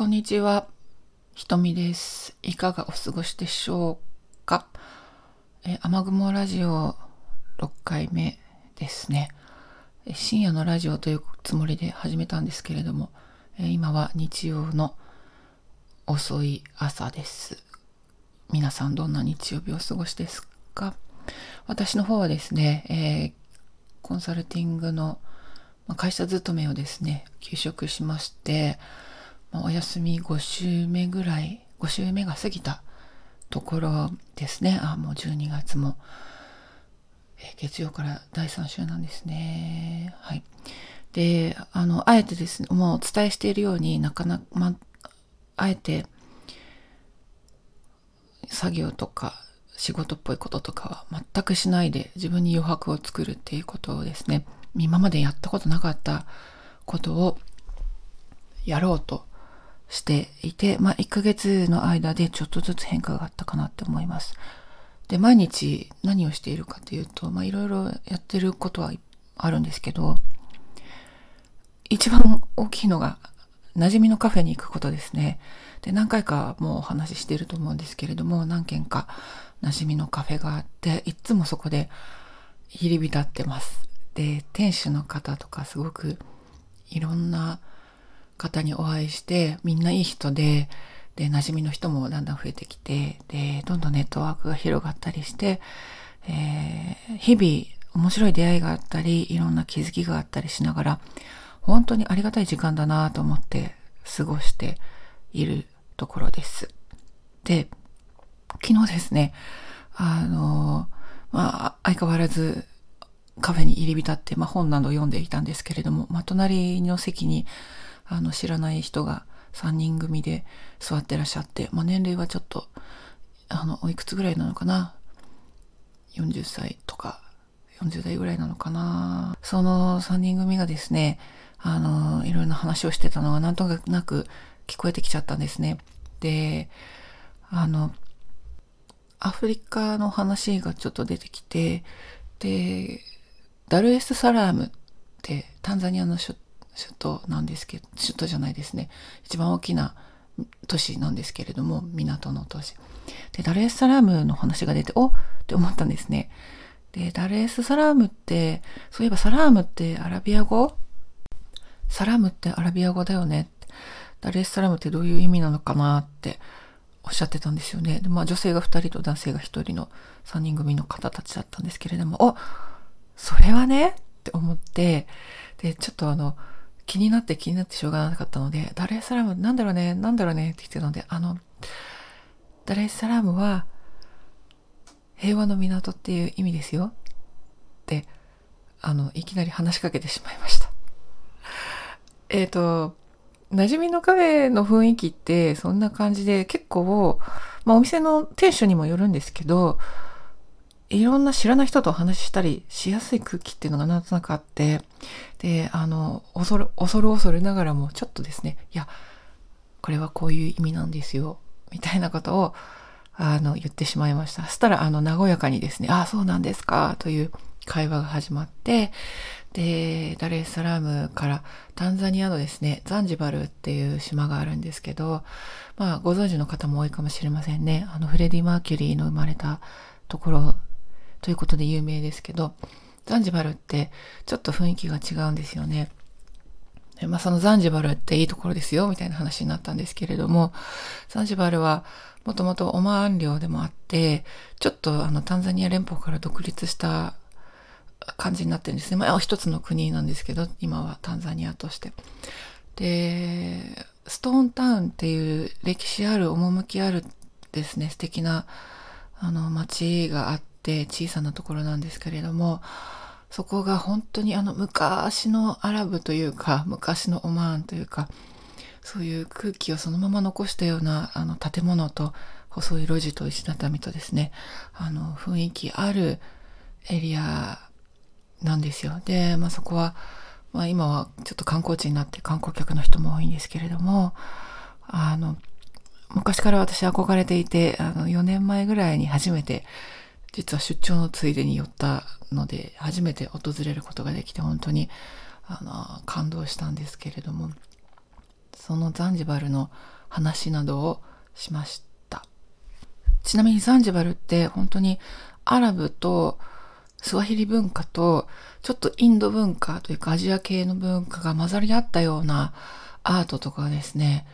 こんにちは。ひとみです。いかがお過ごしでしょうか？え雨雲ラジオ6回目ですねえ。深夜のラジオというつもりで始めたんですけれども、え今は日曜の遅い朝です。皆さんどんな日曜日をお過ごしですか？私の方はですね、えー、コンサルティングの会社勤めをですね、休職しまして、お休み5週目ぐらい、5週目が過ぎたところですね。あ、もう12月も、え月曜から第3週なんですね。はい。で、あの、あえてですね、もうお伝えしているようになかなか、ま、あえて、作業とか仕事っぽいこととかは全くしないで自分に余白を作るっていうことをですね、今までやったことなかったことをやろうとしていて、まあ、1ヶ月の間でちょっとずつ変化があったかなって思います。で、毎日何をしているかというと、まあ、いろいろやってることはあるんですけど、一番大きいのが、馴染みのカフェに行くことですね。で、何回かもうお話ししていると思うんですけれども、何軒か馴染みのカフェがあって、いつもそこで入り浸ってます。で、店主の方とかすごくいろんな方にお会いして、みんないい人で、で、馴染みの人もだんだん増えてきて、で、どんどんネットワークが広がったりして、えー、日々面白い出会いがあったり、いろんな気づきがあったりしながら、本当にありがたい時間だなと思って過ごしているところです。で、昨日ですね、あの、まあ、相変わらずカフェに入り浸って、まあ、本など読んでいたんですけれども、まあ、隣の席にあの知らない人が3人組で座ってらっしゃって、まあ、年齢はちょっとあのおいくつぐらいなのかな？40歳とか40代ぐらいなのかな？その3人組がですねあのいろんな話をしてたのがなんとなく聞こえてきちゃったんですね。であのアフリカの話がちょっと出てきてでダルエスサラームってタンザニアの首首都なんですけど、首都じゃないですね。一番大きな都市なんですけれども、港の都市。で、ダルエスサラームの話が出て、おって思ったんですね。で、ダルエスサラームって、そういえばサラームってアラビア語？サラームってアラビア語だよね。ダルエスサラームってどういう意味なのかなっておっしゃってたんですよね。で、まあ女性が2人と男性が1人の3人組の方たちだったんですけれども、おそれはねって思って、で、ちょっとあの、気になって気になってしょうがなかったので、ダレーサラム、なんだろうね、なんだろうねって言ってたので、あの、ダレーサラムは、平和の港っていう意味ですよ。って、あの、いきなり話しかけてしまいました。えっ、ー、と、馴染みのカフェの雰囲気ってそんな感じで結構、まあお店の店主にもよるんですけど、いろんな知らない人とお話ししたりしやすい空気っていうのがなんとなくあって、で、あの、恐る、恐る恐るながらも、ちょっとですね、いや、これはこういう意味なんですよ、みたいなことを、あの、言ってしまいました。そしたら、あの、和やかにですね、ああ、そうなんですか、という会話が始まって、で、ダレーサラームからタンザニアのですね、ザンジバルっていう島があるんですけど、まあ、ご存知の方も多いかもしれませんね。あの、フレディ・マーキュリーの生まれたところということで有名ですけど、ザンジバルってちょっと雰囲気が違うんですよね。まあそのザンジバルっていいところですよみたいな話になったんですけれども、ザンジバルはもともとオマーン領でもあって、ちょっとあのタンザニア連邦から独立した感じになってるんですね。まあ一つの国なんですけど、今はタンザニアとして。で、ストーンタウンっていう歴史ある趣あるですね、素敵なあの街があってて、小さなところなんですけれども、そこが本当にあの昔のアラブというか、昔のオマーンというか、そういう空気をそのまま残したようなあの建物と細い路地と石畳とですね、あの雰囲気あるエリアなんですよ。で、まあそこは、まあ今はちょっと観光地になって観光客の人も多いんですけれども、あの、昔から私憧れていて、あの4年前ぐらいに初めて実は出張のついでに寄ったので、初めて訪れることができて、本当に、あの、感動したんですけれども、そのザンジバルの話などをしました。ちなみにザンジバルって本当にアラブとスワヒリ文化とちょっとインド文化というかアジア系の文化が混ざり合ったようなアートとかですね、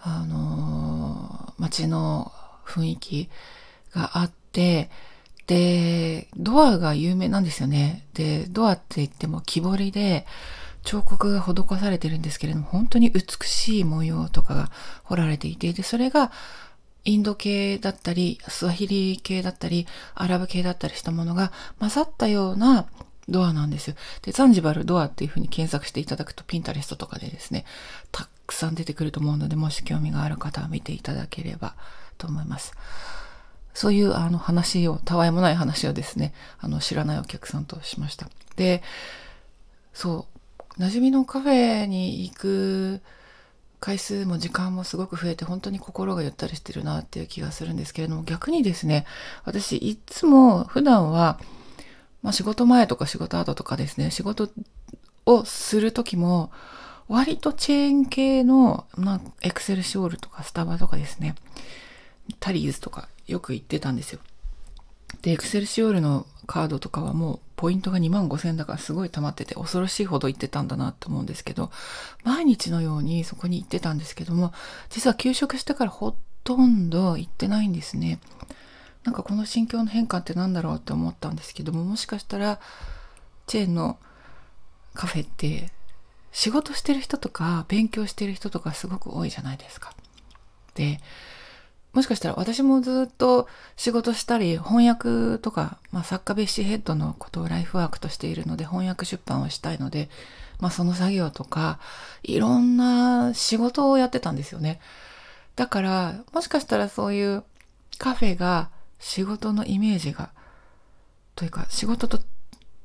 あのー、街の雰囲気があって、で、ドアが有名なんですよね。で、ドアって言っても木彫りで、彫刻が施されてるんですけれども、本当に美しい模様とかが彫られていて、で、それがインド系だったり、スワヒリ系だったり、アラブ系だったりしたものが混ざったようなドアなんですよ。で、ザンジバルドアっていう風に検索していただくと、ピンタレストとかでですね、たくさん出てくると思うので、もし興味がある方は見ていただければと思います。そういうあの話を、たわいもない話をですね、あの知らないお客さんとしました。で、そう、馴染みのカフェに行く回数も時間もすごく増えて、本当に心がゆったりしてるなっていう気がするんですけれども、逆にですね、私いつも普段は、まあ仕事前とか仕事後とかですね、仕事をする時も、割とチェーン系の、なエクセルシオールとかスタバとかですね、タリーズとかよく行ってたんですよ。で、エクセルシオールのカードとかはもうポイントが2万5千だからすごい溜まってて恐ろしいほど行ってたんだなって思うんですけど、毎日のようにそこに行ってたんですけども、実は休職してからほとんど行ってないんですね。なんかこの心境の変化って何だろうって思ったんですけども、もしかしたらチェーンのカフェって仕事してる人とか勉強してる人とかすごく多いじゃないですか。で、もしかしたら私もずっと仕事したり翻訳とか、まあ、作家ベッシーヘッドのことをライフワークとしているので翻訳出版をしたいので、まあ、その作業とかいろんな仕事をやってたんですよね。だからもしかしたらそういうカフェが仕事のイメージがというか仕事と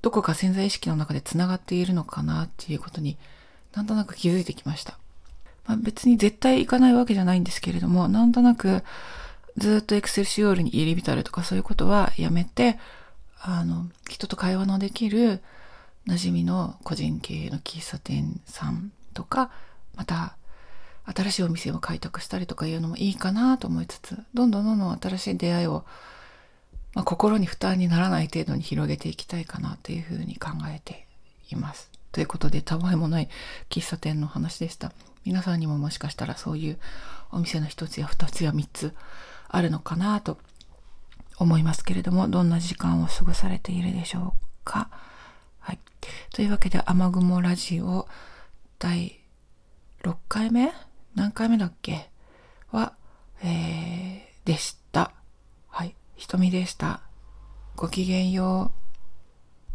どこか潜在意識の中でつながっているのかなっていうことになんとなく気づいてきました。まあ、別に絶対行かないわけじゃないんですけれども、なんとなくずっとエクセルシオールに入り浸るとかそういうことはやめて、あの、人と会話のできる馴染みの個人経営の喫茶店さんとか、また新しいお店を開拓したりとかいうのもいいかなと思いつつ、どんどんどんどん新しい出会いを、まあ、心に負担にならない程度に広げていきたいかなというふうに考えています。ということで、たわいもない喫茶店の話でした。皆さんにももしかしたらそういうお店の一つや二つや三つあるのかなと思いますけれども、どんな時間を過ごされているでしょうか。はい。というわけで、雨雲ラジオ第6回目？何回目だっけ？は、えー、でした。はい。瞳でした。ごきげんよう。